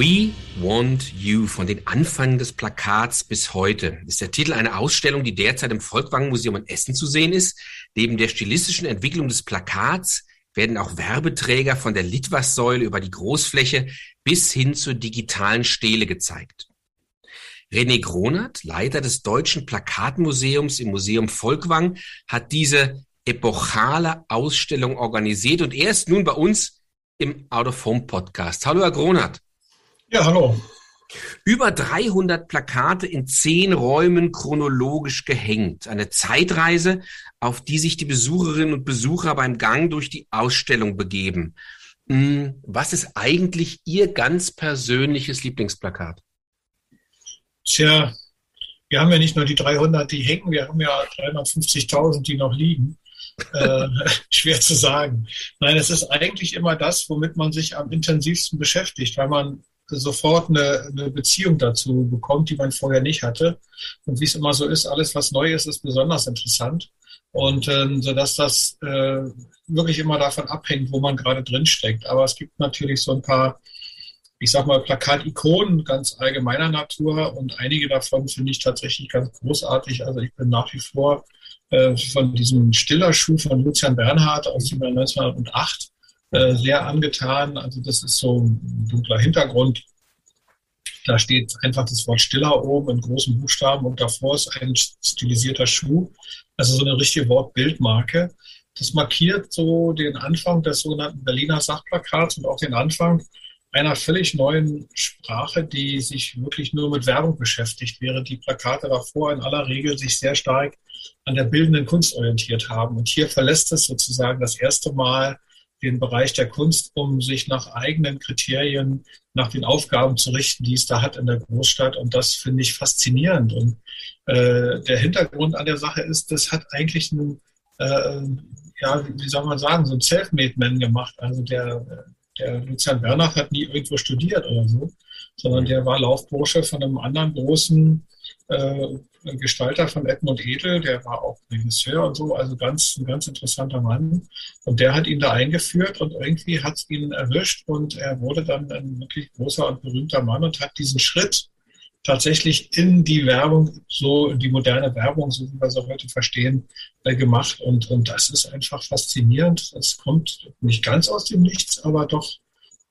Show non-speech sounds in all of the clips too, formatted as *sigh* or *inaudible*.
We Want You von den Anfängen des Plakats bis heute ist der Titel einer Ausstellung, die derzeit im Volkwang Museum in Essen zu sehen ist. Neben der stilistischen Entwicklung des Plakats werden auch Werbeträger von der Litwas-Säule über die Großfläche bis hin zur digitalen Stele gezeigt. René Gronert, Leiter des Deutschen Plakatmuseums im Museum Volkwang, hat diese epochale Ausstellung organisiert und er ist nun bei uns im Out of Home Podcast. Hallo, Herr Gronert. Ja, hallo. Über 300 Plakate in zehn Räumen chronologisch gehängt. Eine Zeitreise, auf die sich die Besucherinnen und Besucher beim Gang durch die Ausstellung begeben. Hm, was ist eigentlich Ihr ganz persönliches Lieblingsplakat? Tja, wir haben ja nicht nur die 300, die hängen, wir haben ja 350.000, die noch liegen. äh, *laughs* schwer zu sagen. Nein, es ist eigentlich immer das, womit man sich am intensivsten beschäftigt, weil man sofort eine, eine Beziehung dazu bekommt, die man vorher nicht hatte. Und wie es immer so ist, alles, was neu ist, ist besonders interessant. Und ähm, so dass das äh, wirklich immer davon abhängt, wo man gerade drin steckt. Aber es gibt natürlich so ein paar, ich sag mal, Plakatikonen ganz allgemeiner Natur und einige davon finde ich tatsächlich ganz großartig. Also ich bin nach wie vor äh, von diesem Stillerschuh von Lucian Bernhard aus dem Jahr 1908 äh, sehr angetan. Also das ist so ein dunkler Hintergrund. Da steht einfach das Wort Stiller oben in großen Buchstaben und davor ist ein stilisierter Schuh. Also so eine richtige Wortbildmarke. Das markiert so den Anfang des sogenannten Berliner Sachplakats und auch den Anfang einer völlig neuen Sprache, die sich wirklich nur mit Werbung beschäftigt, während die Plakate davor in aller Regel sich sehr stark an der bildenden Kunst orientiert haben. Und hier verlässt es sozusagen das erste Mal den Bereich der Kunst, um sich nach eigenen Kriterien, nach den Aufgaben zu richten, die es da hat in der Großstadt. Und das finde ich faszinierend. Und äh, der Hintergrund an der Sache ist, das hat eigentlich ein, äh, ja, wie soll man sagen, so ein Self-Made-Man gemacht. Also der, der Lucian Bernach hat nie irgendwo studiert oder so, sondern der war Laufbursche von einem anderen großen äh, Gestalter von Edmund Edel, der war auch Regisseur und so, also ganz, ein ganz interessanter Mann. Und der hat ihn da eingeführt und irgendwie hat es ihn erwischt und er wurde dann ein wirklich großer und berühmter Mann und hat diesen Schritt tatsächlich in die Werbung, so die moderne Werbung, so wie wir sie heute verstehen, äh, gemacht. Und, und das ist einfach faszinierend. Es kommt nicht ganz aus dem Nichts, aber doch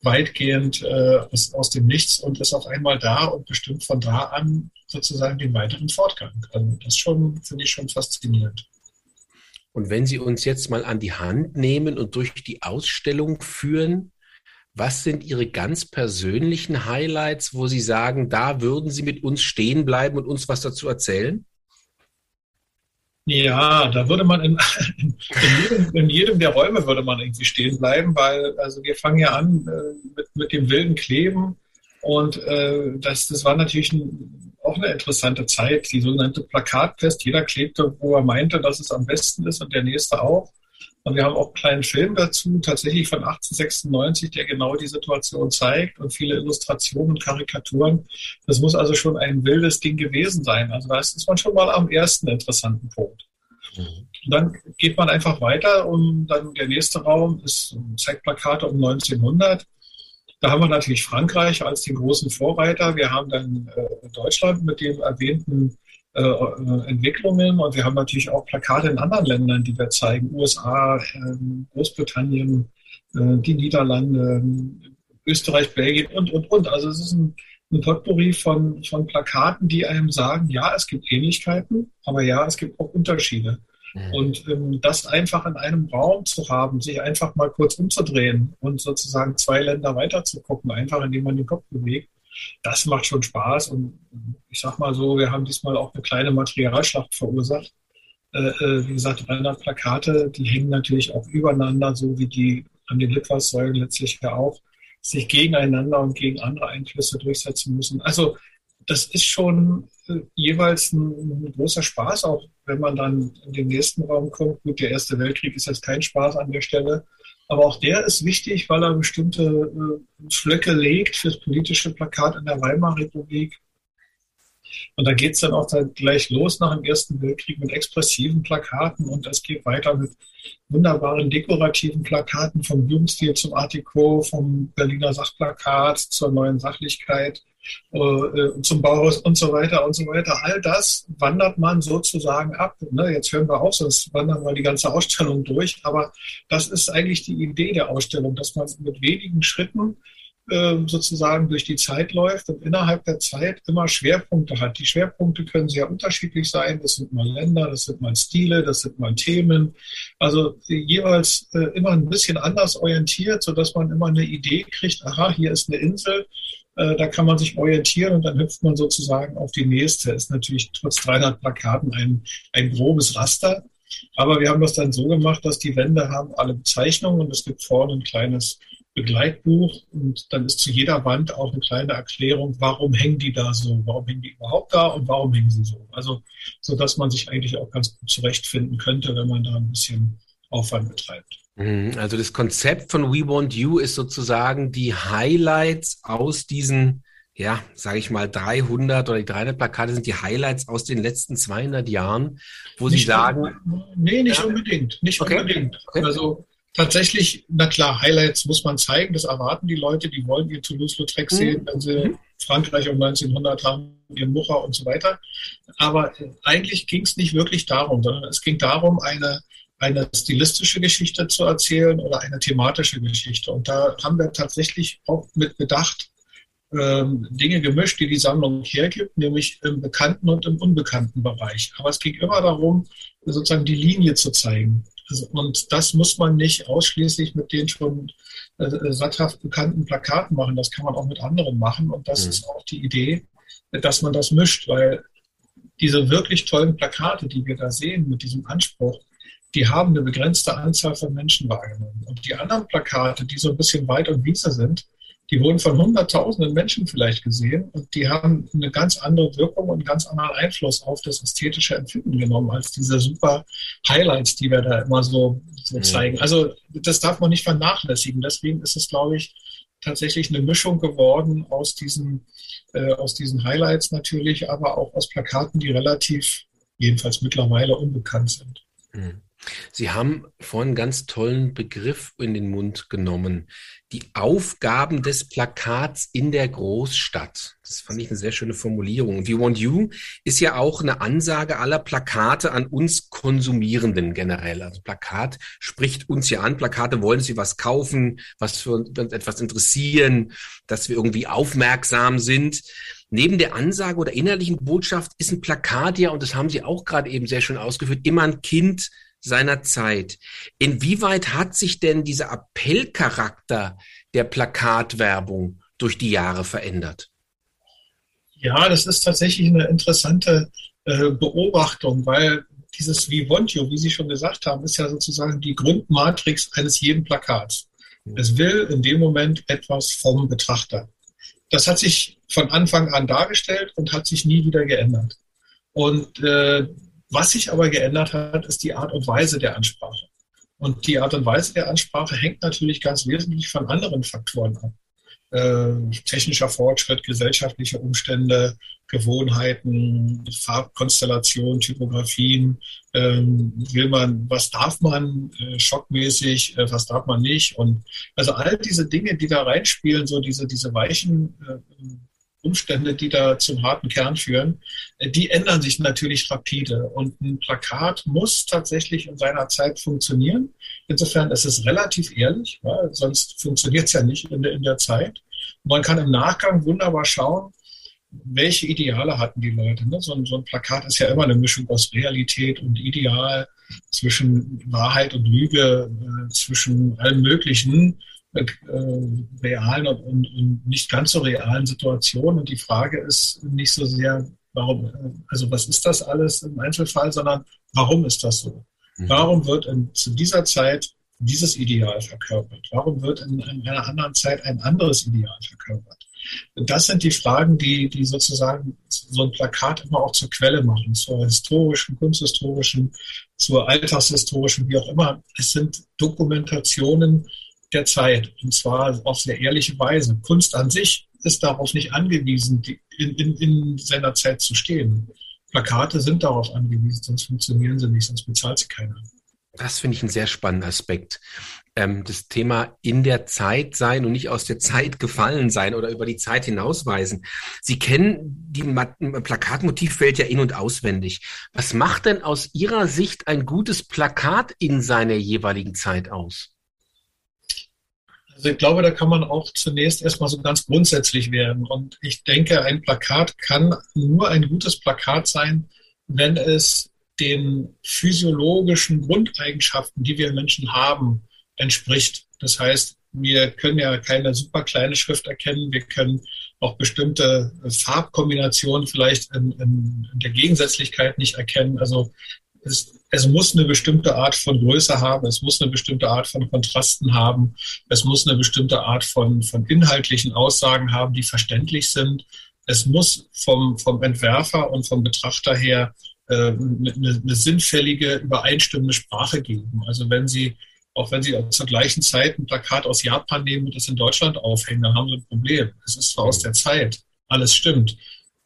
weitgehend äh, aus, aus dem Nichts und ist auf einmal da und bestimmt von da an sozusagen den weiteren Fortgang. Also das schon, finde ich schon faszinierend. Und wenn Sie uns jetzt mal an die Hand nehmen und durch die Ausstellung führen, was sind Ihre ganz persönlichen Highlights, wo Sie sagen, da würden Sie mit uns stehen bleiben und uns was dazu erzählen? Ja, da würde man *laughs* in, in, jedem, in, jedem, der Räume würde man irgendwie stehen bleiben, weil also wir fangen ja an äh, mit, mit dem wilden Kleben und äh, das, das war natürlich ein, auch eine interessante Zeit, die sogenannte Plakatfest. Jeder klebte, wo er meinte, dass es am besten ist und der nächste auch. Und wir haben auch einen kleinen Film dazu, tatsächlich von 1896, der genau die Situation zeigt und viele Illustrationen und Karikaturen. Das muss also schon ein wildes Ding gewesen sein. Also da ist man schon mal am ersten interessanten Punkt. Mhm. Und dann geht man einfach weiter und dann der nächste Raum ist zeigt Plakate um 1900. Da haben wir natürlich Frankreich als den großen Vorreiter. Wir haben dann äh, Deutschland mit dem erwähnten äh, äh, Entwicklungen und wir haben natürlich auch Plakate in anderen Ländern, die wir zeigen. USA, äh, Großbritannien, äh, die Niederlande, Österreich, Belgien und, und, und. Also es ist ein, ein Potpourri von, von Plakaten, die einem sagen, ja, es gibt Ähnlichkeiten, aber ja, es gibt auch Unterschiede. Mhm. Und ähm, das einfach in einem Raum zu haben, sich einfach mal kurz umzudrehen und sozusagen zwei Länder weiter zu gucken, einfach indem man den Kopf bewegt, das macht schon Spaß. Und ich sag mal so, wir haben diesmal auch eine kleine Materialschlacht verursacht. Äh, äh wie gesagt, 300 Plakate, die hängen natürlich auch übereinander, so wie die an den Litfaßsäulen letztlich ja auch, sich gegeneinander und gegen andere Einflüsse durchsetzen müssen. Also das ist schon äh, jeweils ein, ein, großer Spaß, auch wenn man dann in den nächsten Raum kommt. Gut, der Erste Weltkrieg ist jetzt kein Spaß an der Stelle, aber auch der ist wichtig, weil er bestimmte äh, Flöcke legt fürs politische Plakat in der Weimarer Republik. Und da geht's dann auch dann gleich los nach dem Ersten Weltkrieg mit expressiven Plakaten und es geht weiter mit wunderbaren dekorativen Plakaten vom Jugendstil zum Artico, vom Berliner Sachplakat zur neuen Sachlichkeit, äh, zum Bauhaus und so weiter und so weiter. All das wandert man sozusagen ab. Ne? Jetzt hören wir auf, sonst wandern wir die ganze Ausstellung durch. Aber das ist eigentlich die Idee der Ausstellung, dass man mit wenigen Schritten ähm, sozusagen durch die Zeit läuft und innerhalb der Zeit immer Schwerpunkte hat. Die Schwerpunkte können sehr unterschiedlich sein. Das sind mal Länder, das sind mal Stile, das sind mal Themen. Also jeweils äh, immer ein bisschen anders orientiert, sodass man immer eine Idee kriegt, aha, hier ist eine Insel, äh, da kann man sich orientieren und dann hüpft man sozusagen auf die nächste. Ist natürlich trotz 300 Plakaten ein, ein grobes Raster. Aber wir haben das dann so gemacht, dass die Wände haben alle Bezeichnungen und es gibt vorne ein kleines Begleitbuch und dann ist zu jeder Wand auch eine kleine Erklärung, warum hängen die da so, warum hängen die überhaupt da und warum hängen sie so. Also, so dass man sich eigentlich auch ganz gut zurechtfinden könnte, wenn man da ein bisschen Aufwand betreibt. Mhm, also das Konzept von We Want You ist sozusagen die Highlights aus diesen, ja, sage ich mal 300 oder die 300 Plakate sind die Highlights aus den letzten 200 Jahren, wo nicht Sie sagen, nee, nicht ja. unbedingt, nicht okay. unbedingt. Okay. Also tatsächlich, na klar, Highlights muss man zeigen, das erwarten die Leute, die wollen ihr Toulouse-Lautrec mhm. sehen, wenn sie mhm. Frankreich um 1900 haben, ihren Mucher und so weiter. Aber äh, eigentlich ging es nicht wirklich darum, sondern es ging darum, eine, eine stilistische Geschichte zu erzählen oder eine thematische Geschichte. Und da haben wir tatsächlich auch mit Bedacht ähm, Dinge gemischt, die die Sammlung hergibt, nämlich im bekannten und im unbekannten Bereich. Aber es ging immer darum, sozusagen die Linie zu zeigen. Also, und das muss man nicht ausschließlich mit den schon äh, satthaft bekannten Plakaten machen. Das kann man auch mit anderen machen. Und das mhm. ist auch die Idee, dass man das mischt, weil diese wirklich tollen Plakate, die wir da sehen mit diesem Anspruch, die haben eine begrenzte Anzahl von Menschen wahrgenommen. Und die anderen Plakate, die so ein bisschen weit und Wiese sind, die wurden von hunderttausenden Menschen vielleicht gesehen und die haben eine ganz andere Wirkung und einen ganz anderen Einfluss auf das ästhetische Empfinden genommen als diese super Highlights, die wir da immer so, so mhm. zeigen. Also das darf man nicht vernachlässigen. Deswegen ist es, glaube ich, tatsächlich eine Mischung geworden aus diesen, äh, aus diesen Highlights natürlich, aber auch aus Plakaten, die relativ, jedenfalls mittlerweile, unbekannt sind. Mhm. Sie haben vorhin einen ganz tollen Begriff in den Mund genommen. Die Aufgaben des Plakats in der Großstadt. Das fand ich eine sehr schöne Formulierung. We Want You ist ja auch eine Ansage aller Plakate an uns Konsumierenden generell. Also Plakat spricht uns ja an. Plakate wollen sie was kaufen, was für uns etwas interessieren, dass wir irgendwie aufmerksam sind. Neben der Ansage oder innerlichen Botschaft ist ein Plakat ja, und das haben Sie auch gerade eben sehr schön ausgeführt, immer ein Kind seiner Zeit. Inwieweit hat sich denn dieser Appellcharakter der Plakatwerbung durch die Jahre verändert? Ja, das ist tatsächlich eine interessante äh, Beobachtung, weil dieses You, wie Sie schon gesagt haben, ist ja sozusagen die Grundmatrix eines jeden Plakats. Mhm. Es will in dem Moment etwas vom Betrachter. Das hat sich von Anfang an dargestellt und hat sich nie wieder geändert. Und äh, was sich aber geändert hat, ist die Art und Weise der Ansprache. Und die Art und Weise der Ansprache hängt natürlich ganz wesentlich von anderen Faktoren ab. Äh, technischer Fortschritt, gesellschaftliche Umstände, Gewohnheiten, Farbkonstellation, Typografien. Ähm, will man, was darf man äh, schockmäßig, äh, was darf man nicht? Und also all diese Dinge, die da reinspielen, so diese, diese weichen äh, Umstände, die da zum harten Kern führen, äh, die ändern sich natürlich rapide. Und ein Plakat muss tatsächlich in seiner Zeit funktionieren. Insofern ist es relativ ehrlich, ja, sonst funktioniert es ja nicht in der, in der Zeit. Man kann im Nachgang wunderbar schauen, welche Ideale hatten die Leute. Ne? So, ein, so, ein, Plakat ist ja immer eine Mischung aus Realität und Ideal, zwischen Wahrheit und Lüge, äh, zwischen allem Möglichen äh, realen und, und, und, nicht ganz so realen Situationen. Und die Frage ist nicht so sehr, warum, also was ist das alles im Einzelfall, sondern warum ist das so? Mhm. Warum wird in, zu dieser Zeit dieses Ideal verkörpert? Warum wird in, in einer anderen Zeit ein anderes Ideal verkörpert? Das sind die Fragen, die, die sozusagen so ein Plakat immer auch zur Quelle machen, zur historischen, kunsthistorischen, zur alltagshistorischen, wie auch immer. Es sind Dokumentationen der Zeit. Und zwar auf sehr ehrliche Weise. Kunst an sich ist darauf nicht angewiesen, in, in, in seiner Zeit zu stehen. Plakate sind darauf angewiesen, sonst funktionieren sie nicht, sonst bezahlt sie keiner. Das finde ich einen sehr spannenden Aspekt. Ähm, das Thema in der Zeit sein und nicht aus der Zeit gefallen sein oder über die Zeit hinausweisen. Sie kennen die Plakatmotivwelt ja in- und auswendig. Was macht denn aus Ihrer Sicht ein gutes Plakat in seiner jeweiligen Zeit aus? Also ich glaube, da kann man auch zunächst erstmal so ganz grundsätzlich werden. Und ich denke, ein Plakat kann nur ein gutes Plakat sein, wenn es den physiologischen Grundeigenschaften, die wir Menschen haben, entspricht. Das heißt, wir können ja keine super kleine Schrift erkennen. Wir können auch bestimmte Farbkombinationen vielleicht in, in, in der Gegensätzlichkeit nicht erkennen. Also es, es muss eine bestimmte Art von Größe haben, es muss eine bestimmte Art von Kontrasten haben, es muss eine bestimmte Art von, von inhaltlichen Aussagen haben, die verständlich sind. Es muss vom, vom Entwerfer und vom Betrachter her äh, eine, eine sinnfällige, übereinstimmende Sprache geben. Also wenn Sie auch wenn Sie zur gleichen Zeit ein Plakat aus Japan nehmen und das in Deutschland aufhängen, dann haben Sie ein Problem. Es ist zwar aus der Zeit, alles stimmt,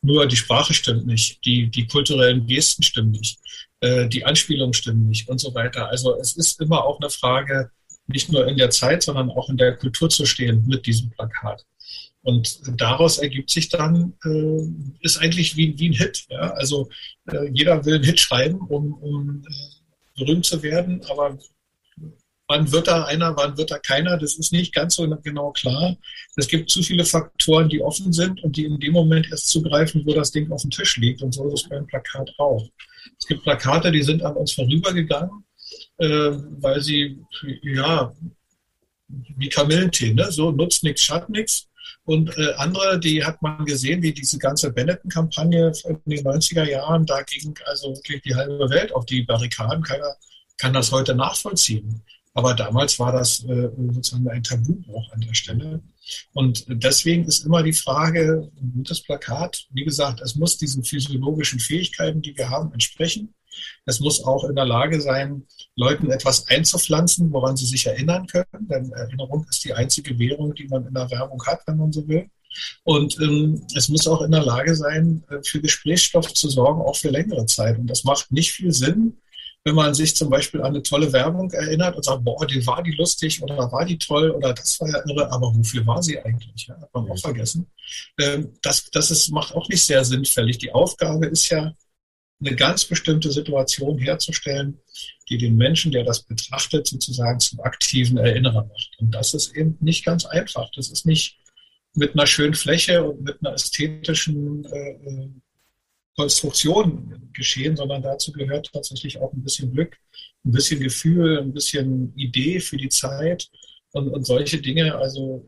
nur die Sprache stimmt nicht, die, die kulturellen Gesten stimmen nicht. Äh, die Anspielungen stimmen nicht und so weiter. Also es ist immer auch eine Frage, nicht nur in der Zeit, sondern auch in der Kultur zu stehen mit diesem Plakat. Und daraus ergibt sich dann, äh, ist eigentlich wie, wie ein Hit. Ja? Also äh, jeder will einen Hit schreiben, um, um äh, berühmt zu werden, aber wann wird da einer, wann wird da keiner, das ist nicht ganz so genau klar. Es gibt zu viele Faktoren, die offen sind und die in dem Moment erst zugreifen, wo das Ding auf dem Tisch liegt. Und so ist es beim Plakat auch. Es gibt Plakate, die sind an uns vorübergegangen, äh, weil sie, ja, wie Kamillentee, ne? so nutzt nichts, schadet nichts. Und äh, andere, die hat man gesehen, wie diese ganze Benetton-Kampagne in den 90er Jahren, da ging also wirklich die halbe Welt auf die Barrikaden. Keiner kann das heute nachvollziehen. Aber damals war das äh, sozusagen ein Tabubruch an der Stelle. Und deswegen ist immer die Frage, ein gutes Plakat, wie gesagt, es muss diesen physiologischen Fähigkeiten, die wir haben, entsprechen. Es muss auch in der Lage sein, Leuten etwas einzupflanzen, woran sie sich erinnern können. Denn Erinnerung ist die einzige Währung, die man in der Werbung hat, wenn man so will. Und ähm, es muss auch in der Lage sein, äh, für Gesprächsstoff zu sorgen, auch für längere Zeit. Und das macht nicht viel Sinn, wenn man sich zum Beispiel an eine tolle Werbung erinnert und sagt, boah, die war die lustig oder war die toll oder das war ja irre, aber wofür war sie eigentlich? Ja, hat man auch vergessen. Ähm, das das ist, macht auch nicht sehr sinnfällig. Die Aufgabe ist ja, eine ganz bestimmte Situation herzustellen, die den Menschen, der das betrachtet, sozusagen zum aktiven Erinnerer macht. Und das ist eben nicht ganz einfach. Das ist nicht mit einer schönen Fläche und mit einer ästhetischen äh, äh Konstruktion geschehen, sondern dazu gehört tatsächlich auch ein bisschen Glück, ein bisschen Gefühl, ein bisschen Idee für die Zeit und, und solche Dinge. Also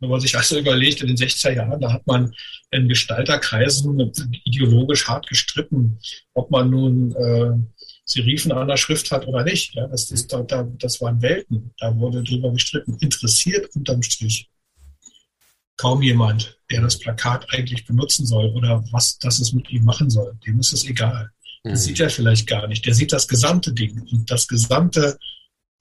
wenn man sich also überlegt, in den 60er Jahren, da hat man in Gestalterkreisen ideologisch hart gestritten, ob man nun äh, Serifen an der Schrift hat oder nicht. Ja, das, ist, da, da, das waren Welten, da wurde drüber gestritten. Interessiert unterm Strich kaum jemand, der das Plakat eigentlich benutzen soll oder was das es mit ihm machen soll. Dem ist es egal. Das mhm. sieht er vielleicht gar nicht. Der sieht das gesamte Ding und das gesamte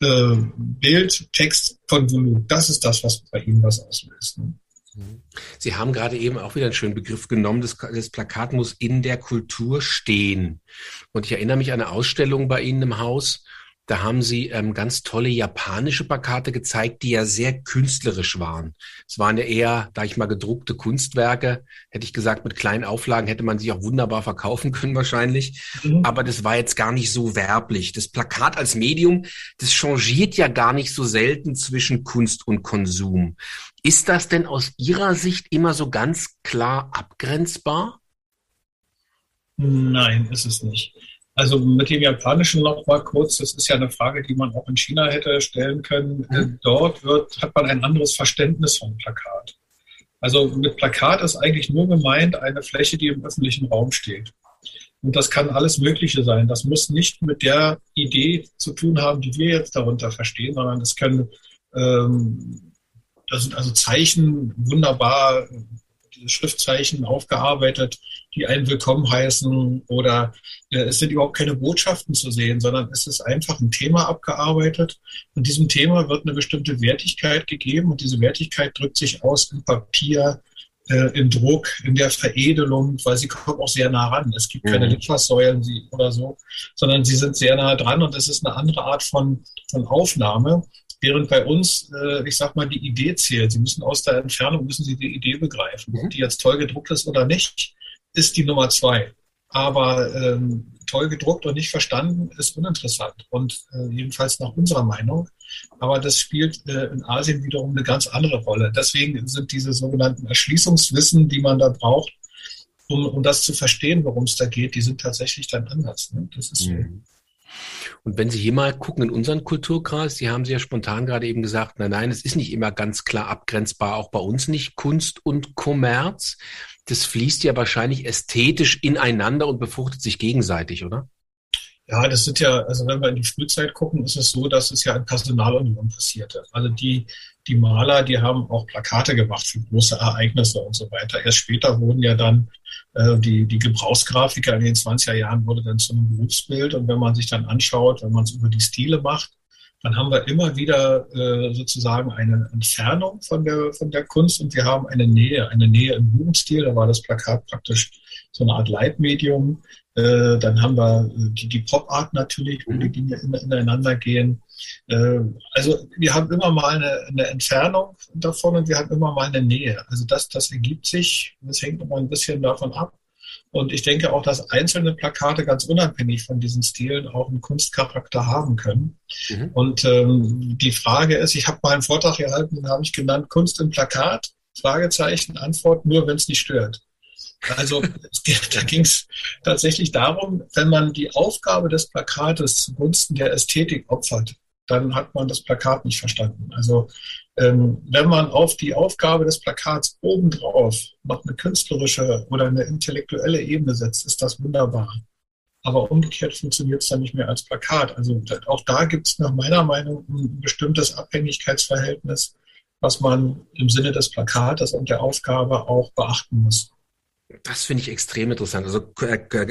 äh, Bild, Text, Konvolut. Das ist das, was bei ihm was auslöst. Ne? Mhm. Sie haben gerade eben auch wieder einen schönen Begriff genommen. Das, das, Plakat muss in der Kultur stehen. Und ich erinnere mich an eine Ausstellung bei Ihnen im Haus, da haben sie ähm, ganz tolle japanische Plakate gezeigt, die ja sehr künstlerisch waren. Es waren ja eher, da ich mal gedruckte Kunstwerke, hätte ich gesagt, mit kleinen Auflagen hätte man sich auch wunderbar verkaufen *laughs* können wahrscheinlich. Mhm. Aber das war jetzt gar nicht so werblich. Das Plakat als Medium, das changiert ja gar nicht so selten zwischen Kunst und Konsum. Ist das denn aus Ihrer Sicht immer so ganz klar abgrenzbar? Nein, ist es nicht. Also mit dem Japanischen noch mal kurz, das ist ja eine Frage, die man auch in China hätte stellen können. Mhm. Dort wird, hat man ein anderes Verständnis von Plakat. Also mit Plakat ist eigentlich nur gemeint eine Fläche, die im öffentlichen Raum steht. Und das kann alles Mögliche sein. Das muss nicht mit der Idee zu tun haben, die wir jetzt darunter verstehen, sondern es können, ähm, das sind also Zeichen wunderbar Schriftzeichen aufgearbeitet, die einen willkommen heißen oder äh, es sind überhaupt keine Botschaften zu sehen, sondern es ist einfach ein Thema abgearbeitet und diesem Thema wird eine bestimmte Wertigkeit gegeben und diese Wertigkeit drückt sich aus im Papier, äh, im Druck, in der Veredelung, weil sie kommen auch sehr nah ran. Es gibt keine mhm. Litfaßsäulen oder so, sondern sie sind sehr nah dran und es ist eine andere Art von, von Aufnahme. Während bei uns, äh, ich sag mal, die Idee zählt. Sie müssen aus der Entfernung, müssen Sie die Idee begreifen. Mhm. Ob die jetzt toll gedruckt ist oder nicht, ist die Nummer zwei. Aber ähm, toll gedruckt und nicht verstanden ist uninteressant. Und äh, jedenfalls nach unserer Meinung. Aber das spielt äh, in Asien wiederum eine ganz andere Rolle. Deswegen sind diese sogenannten Erschließungswissen, die man da braucht, um, um das zu verstehen, worum es da geht, die sind tatsächlich dann anders. Ne? Das ist mhm. Und wenn Sie hier mal gucken in unseren Kulturkreis, Sie haben Sie ja spontan gerade eben gesagt, nein, nein, es ist nicht immer ganz klar abgrenzbar, auch bei uns nicht Kunst und Kommerz. Das fließt ja wahrscheinlich ästhetisch ineinander und befruchtet sich gegenseitig, oder? Ja, das sind ja, also wenn wir in die Frühzeit gucken, ist es so, dass es ja in Personalunion passierte. Also die, die Maler, die haben auch Plakate gemacht für große Ereignisse und so weiter. Erst später wurden ja dann die, die Gebrauchsgrafiker in den 20er Jahren wurde dann zu einem Berufsbild. Und wenn man sich dann anschaut, wenn man es über die Stile macht, dann haben wir immer wieder äh, sozusagen eine Entfernung von der, von der Kunst und wir haben eine Nähe, eine Nähe im Jugendstil. Da war das Plakat praktisch so eine Art Leitmedium. Äh, dann haben wir äh, die, die Pop-Art natürlich, wo die. Dinge in, ineinander gehen. Äh, also wir haben immer mal eine, eine, Entfernung davon und wir haben immer mal eine Nähe. Also das, das ergibt sich, das hängt immer ein bisschen davon ab. Und ich denke auch, dass einzelne Plakate ganz unabhängig von diesen Stilen auch einen Kunstcharakter haben können. Mhm. Und ähm, die Frage ist, ich habe mal einen Vortrag gehalten, den habe ich genannt, Kunst im Plakat, Fragezeichen, Antwort, nur wenn es nicht stört. Also *laughs* da ging es tatsächlich darum, wenn man die Aufgabe des Plakates zugunsten der Ästhetik opfert, dann hat man das Plakat nicht verstanden. Also ähm, wenn man auf die Aufgabe des Plakats obendrauf noch eine künstlerische oder eine intellektuelle Ebene setzt, ist das wunderbar. Aber umgekehrt funktioniert es dann nicht mehr als Plakat. Also auch da gibt es nach meiner Meinung ein bestimmtes Abhängigkeitsverhältnis, was man im Sinne des Plakates und der Aufgabe auch beachten muss. Das finde ich extrem interessant. Also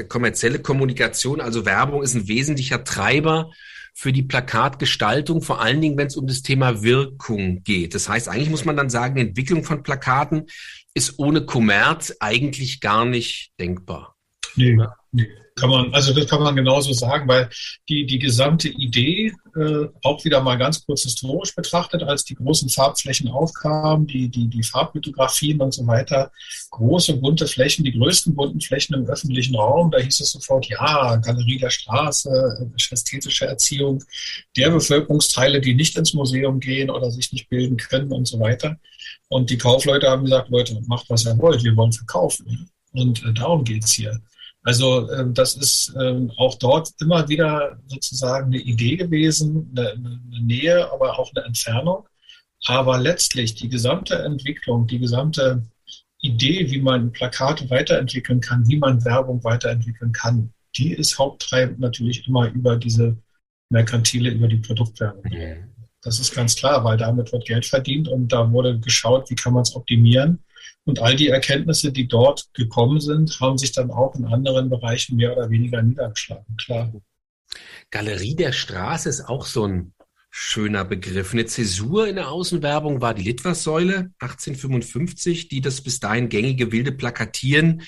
kommerzielle Kommunikation, also Werbung ist ein wesentlicher Treiber für die Plakatgestaltung, vor allen Dingen, wenn es um das Thema Wirkung geht. Das heißt, eigentlich muss man dann sagen, die Entwicklung von Plakaten ist ohne Kommerz eigentlich gar nicht denkbar. Nee, nee. Kann man, also das kann man genauso sagen, weil die, die gesamte Idee, äh, auch wieder mal ganz kurz historisch betrachtet, als die großen Farbflächen aufkamen, die, die, die Farblithografien und so weiter, große bunte Flächen, die größten bunten Flächen im öffentlichen Raum, da hieß es sofort, ja, Galerie der Straße, ästhetische Erziehung der Bevölkerungsteile, die nicht ins Museum gehen oder sich nicht bilden können und so weiter. Und die Kaufleute haben gesagt, Leute, macht was ihr wollt, wir wollen verkaufen. Und äh, darum geht's hier. Also ähm, das ist ähm, auch dort immer wieder sozusagen eine Idee gewesen, eine, eine Nähe, aber auch eine Entfernung. Aber letztlich die gesamte Entwicklung, die gesamte Idee, wie man Plakate weiterentwickeln kann, wie man Werbung weiterentwickeln kann, die ist haupttreibend natürlich immer über diese Merkantile, über die Produktwerbung. Das ist ganz klar, weil damit wird Geld verdient und da wurde geschaut, wie kann man es optimieren. Und all die Erkenntnisse, die dort gekommen sind, haben sich dann auch in anderen Bereichen mehr oder weniger niedergeschlagen, klar. Galerie der Straße ist auch so ein schöner Begriff. Eine Zäsur in der Außenwerbung war die Litfaßsäule 1855, die das bis dahin gängige wilde Plakatieren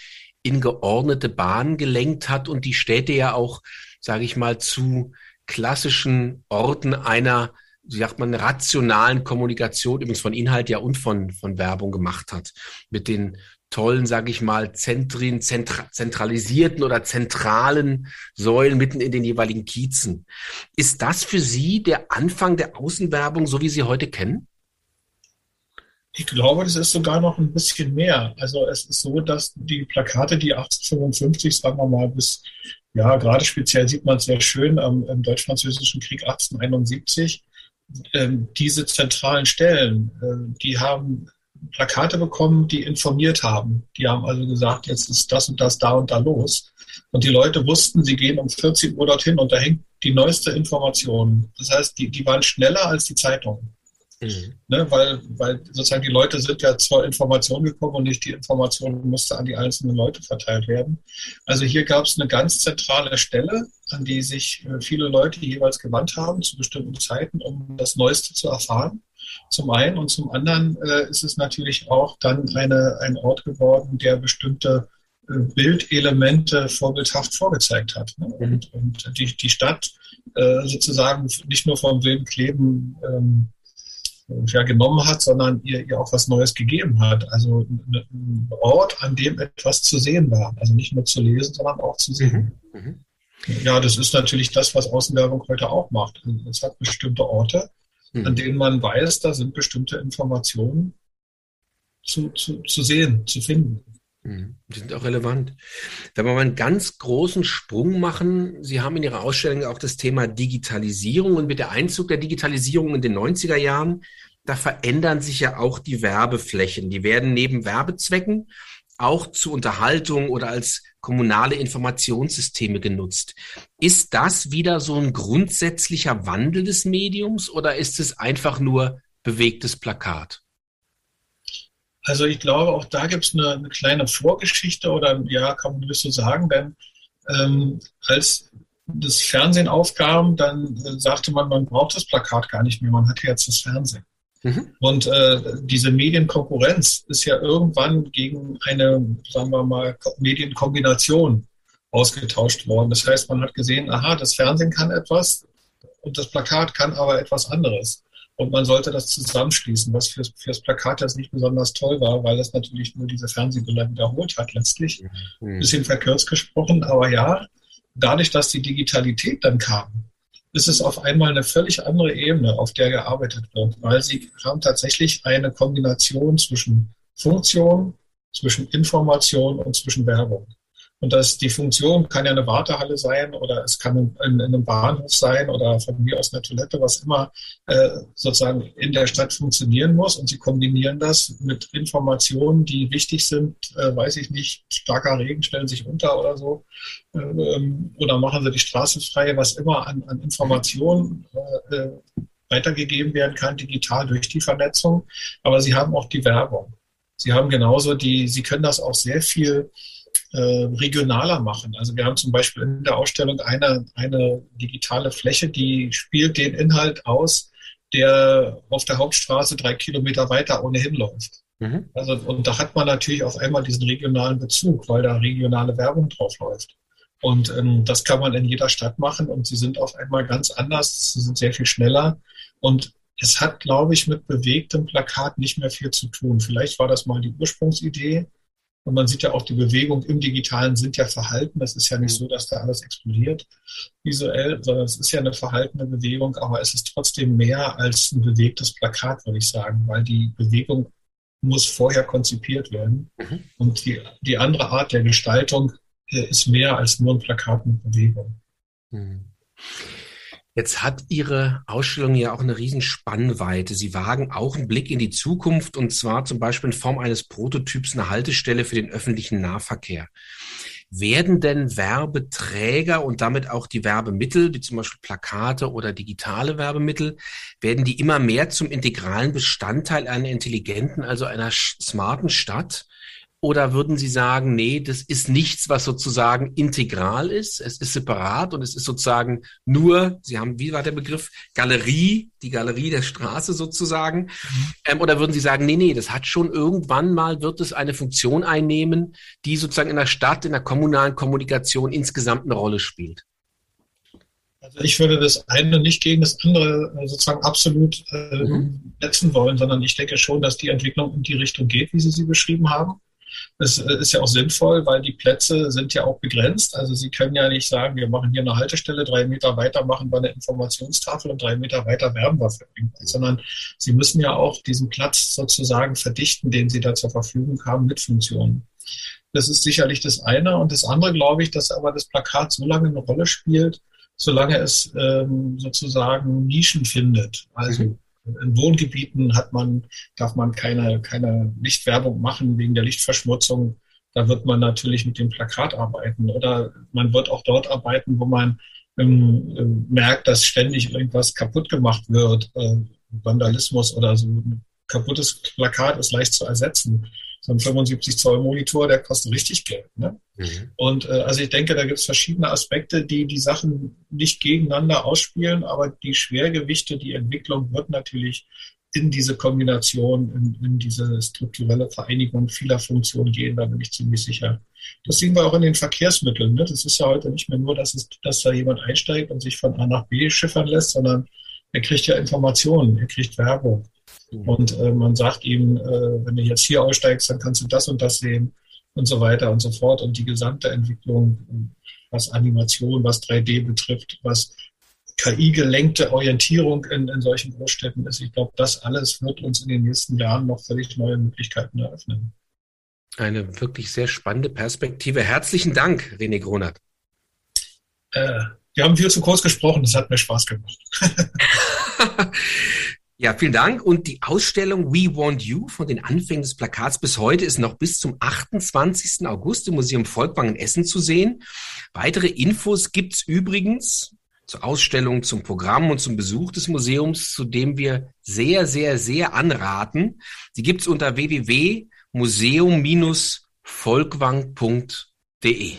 in geordnete Bahnen gelenkt hat und die Städte ja auch, sage ich mal, zu klassischen Orten einer wie sagt man, rationalen Kommunikation, übrigens von Inhalt ja und von, von Werbung gemacht hat. Mit den tollen, sage ich mal, Zentren, zentra zentralisierten oder zentralen Säulen mitten in den jeweiligen Kiezen. Ist das für Sie der Anfang der Außenwerbung, so wie Sie heute kennen? Ich glaube, das ist sogar noch ein bisschen mehr. Also es ist so, dass die Plakate, die 1855, sagen wir mal, bis, ja, gerade speziell sieht man es sehr schön am, im Deutsch-Französischen Krieg 1871, ähm, diese zentralen Stellen, äh, die haben Plakate bekommen, die informiert haben. Die haben also gesagt, jetzt ist das und das da und da los. Und die Leute wussten, sie gehen um 14 Uhr dorthin und da hängt die neueste Information. Das heißt, die, die waren schneller als die Zeitungen. Mhm. Ne, weil, weil sozusagen die Leute sind ja zur Information gekommen und nicht die Information musste an die einzelnen Leute verteilt werden. Also hier gab es eine ganz zentrale Stelle, an die sich äh, viele Leute jeweils gewandt haben zu bestimmten Zeiten, um das Neueste zu erfahren. Zum einen und zum anderen äh, ist es natürlich auch dann eine, ein Ort geworden, der bestimmte äh, Bildelemente vorbildhaft vorgezeigt hat. Ne? Mhm. Und, und die, die Stadt äh, sozusagen nicht nur vom wilden Kleben ähm, ja, genommen hat, sondern ihr, ihr auch was Neues gegeben hat. Also ein Ort, an dem etwas zu sehen war. Also nicht nur zu lesen, sondern auch zu sehen. Mhm. mhm. Ja, das ist natürlich das, was Außenwerbung heute auch macht. Es hat bestimmte Orte, mhm. an denen man weiß, da sind bestimmte Informationen zu, zu, zu sehen, zu finden. Mhm. Die sind auch relevant. Wenn wir mal einen ganz großen Sprung machen, Sie haben in Ihrer Ausstellung auch das Thema Digitalisierung und mit der Einzug der Digitalisierung in den 90er Jahren, da verändern sich ja auch die Werbeflächen. Die werden neben Werbezwecken auch zur Unterhaltung oder als kommunale Informationssysteme genutzt. Ist das wieder so ein grundsätzlicher Wandel des Mediums oder ist es einfach nur bewegtes Plakat? Also ich glaube, auch da gibt es eine, eine, kleine Vorgeschichte oder ja, kann man so sagen, denn ähm, als das Fernsehen aufkam, dann äh, sagte man, man braucht das Plakat gar nicht mehr, man hat jetzt das Fernsehen. Mhm. Und äh, diese Medienkonkurrenz ist ja irgendwann gegen eine, sagen wir mal, Medienkombination ausgetauscht worden. Das heißt, man hat gesehen, aha, das Fernsehen kann etwas und das Plakat kann aber etwas anderes. Und man sollte das zusammenschließen, was fürs, fürs Plakat jetzt nicht besonders toll war, weil es natürlich nur diese Fernsehbilder wiederholt hat, letztlich. Mhm. Bisschen verkürzt gesprochen, aber ja, dadurch, dass die Digitalität dann kam, ist es auf einmal eine völlig andere Ebene, auf der gearbeitet wird, weil sie haben tatsächlich eine Kombination zwischen Funktion, zwischen Information und zwischen Werbung. Und das, die Funktion kann ja eine Wartehalle sein oder es kann in, in, einem Bahnhof sein oder von mir aus eine Toilette, was immer äh, sozusagen in der Stadt funktionieren muss. Und sie kombinieren das mit Informationen, die wichtig sind, äh, weiß ich nicht, starker Regen stellen sich unter oder so. Äh, oder machen sie die Straße frei, was immer an, an Informationen äh, weitergegeben werden kann, digital durch die Vernetzung. Aber sie haben auch die Werbung. Sie haben genauso die, sie können das auch sehr viel äh, regionaler machen. Also wir haben zum Beispiel in der Ausstellung eine, eine digitale Fläche, die spielt den Inhalt aus, der auf der Hauptstraße drei Kilometer weiter ohnehin läuft. Mhm. Also, und da hat man natürlich auf einmal diesen regionalen Bezug, weil da regionale Werbung drauf läuft. Und ähm, das kann man in jeder Stadt machen und sie sind auf einmal ganz anders, sie sind sehr viel schneller. Und es hat, glaube ich, mit bewegtem Plakat nicht mehr viel zu tun. Vielleicht war das mal die Ursprungsidee, und man sieht ja auch, die Bewegung im Digitalen sind ja verhalten. Das ist ja nicht so, dass da alles explodiert visuell, sondern es ist ja eine verhaltene Bewegung, aber es ist trotzdem mehr als ein bewegtes Plakat, würde ich sagen, weil die Bewegung muss vorher konzipiert werden. Mhm. Und die, die andere Art der Gestaltung äh, ist mehr als nur ein Plakat mit Bewegung. Mhm. Jetzt hat Ihre Ausstellung ja auch eine Riesenspannweite. Sie wagen auch einen Blick in die Zukunft und zwar zum Beispiel in Form eines Prototyps eine Haltestelle für den öffentlichen Nahverkehr. Werden denn Werbeträger und damit auch die Werbemittel, wie zum Beispiel Plakate oder digitale Werbemittel, werden die immer mehr zum integralen Bestandteil einer intelligenten, also einer smarten Stadt? Oder würden Sie sagen, nee, das ist nichts, was sozusagen integral ist, es ist separat und es ist sozusagen nur, Sie haben, wie war der Begriff, Galerie, die Galerie der Straße sozusagen. Mhm. Ähm, oder würden Sie sagen, nee, nee, das hat schon irgendwann mal, wird es eine Funktion einnehmen, die sozusagen in der Stadt, in der kommunalen Kommunikation insgesamt eine Rolle spielt? Also ich würde das eine nicht gegen das andere äh, sozusagen absolut äh, mhm. setzen wollen, sondern ich denke schon, dass die Entwicklung in die Richtung geht, wie Sie sie beschrieben haben. Das äh, ist ja auch sinnvoll, weil die Plätze sind ja auch begrenzt. Also Sie können ja nicht sagen, wir machen hier eine Haltestelle, drei Meter weiter machen wir eine Informationstafel und drei Meter weiter werben wir für irgendwas, sondern Sie müssen ja auch diesen Platz sozusagen verdichten, den Sie da zur Verfügung haben mit Funktionen. Das ist sicherlich das eine. Und das andere glaube ich, dass aber das Plakat so lange eine Rolle spielt, solange es ähm, sozusagen Nischen findet. Also mhm. In Wohngebieten hat man, darf man keine, keine Lichtwerbung machen wegen der Lichtverschmutzung. Da wird man natürlich mit dem Plakat arbeiten. Oder man wird auch dort arbeiten, wo man ähm, merkt, dass ständig irgendwas kaputt gemacht wird, äh, Vandalismus oder so ein kaputtes Plakat ist leicht zu ersetzen. So ein 75 Zoll Monitor, der kostet richtig Geld. Ne? Mhm. Und äh, also ich denke, da gibt es verschiedene Aspekte, die die Sachen nicht gegeneinander ausspielen, aber die Schwergewichte, die Entwicklung wird natürlich in diese Kombination, in, in diese strukturelle Vereinigung vieler Funktionen gehen, da bin ich ziemlich sicher. Das sehen wir auch in den Verkehrsmitteln. Ne? Das ist ja heute nicht mehr nur, dass, es, dass da jemand einsteigt und sich von A nach B schiffern lässt, sondern er kriegt ja Informationen, er kriegt Werbung. Mhm. Und äh, man sagt ihm, äh, wenn du jetzt hier aussteigst, dann kannst du das und das sehen und so weiter und so fort. Und die gesamte Entwicklung, was Animation, was 3D betrifft, was KI-gelenkte Orientierung in, in solchen Großstädten ist. Ich glaube, das alles wird uns in den nächsten Jahren noch völlig neue Möglichkeiten eröffnen. Eine wirklich sehr spannende Perspektive. Herzlichen Dank, René Gronert. Äh, wir haben viel zu kurz gesprochen, das hat mir Spaß gemacht. *laughs* ja, vielen Dank. Und die Ausstellung We Want You von den Anfängen des Plakats bis heute ist noch bis zum 28. August im Museum Volkwang in Essen zu sehen. Weitere Infos gibt's übrigens zur Ausstellung, zum Programm und zum Besuch des Museums, zu dem wir sehr, sehr, sehr anraten. Die gibt's unter www.museum-volkwang.de.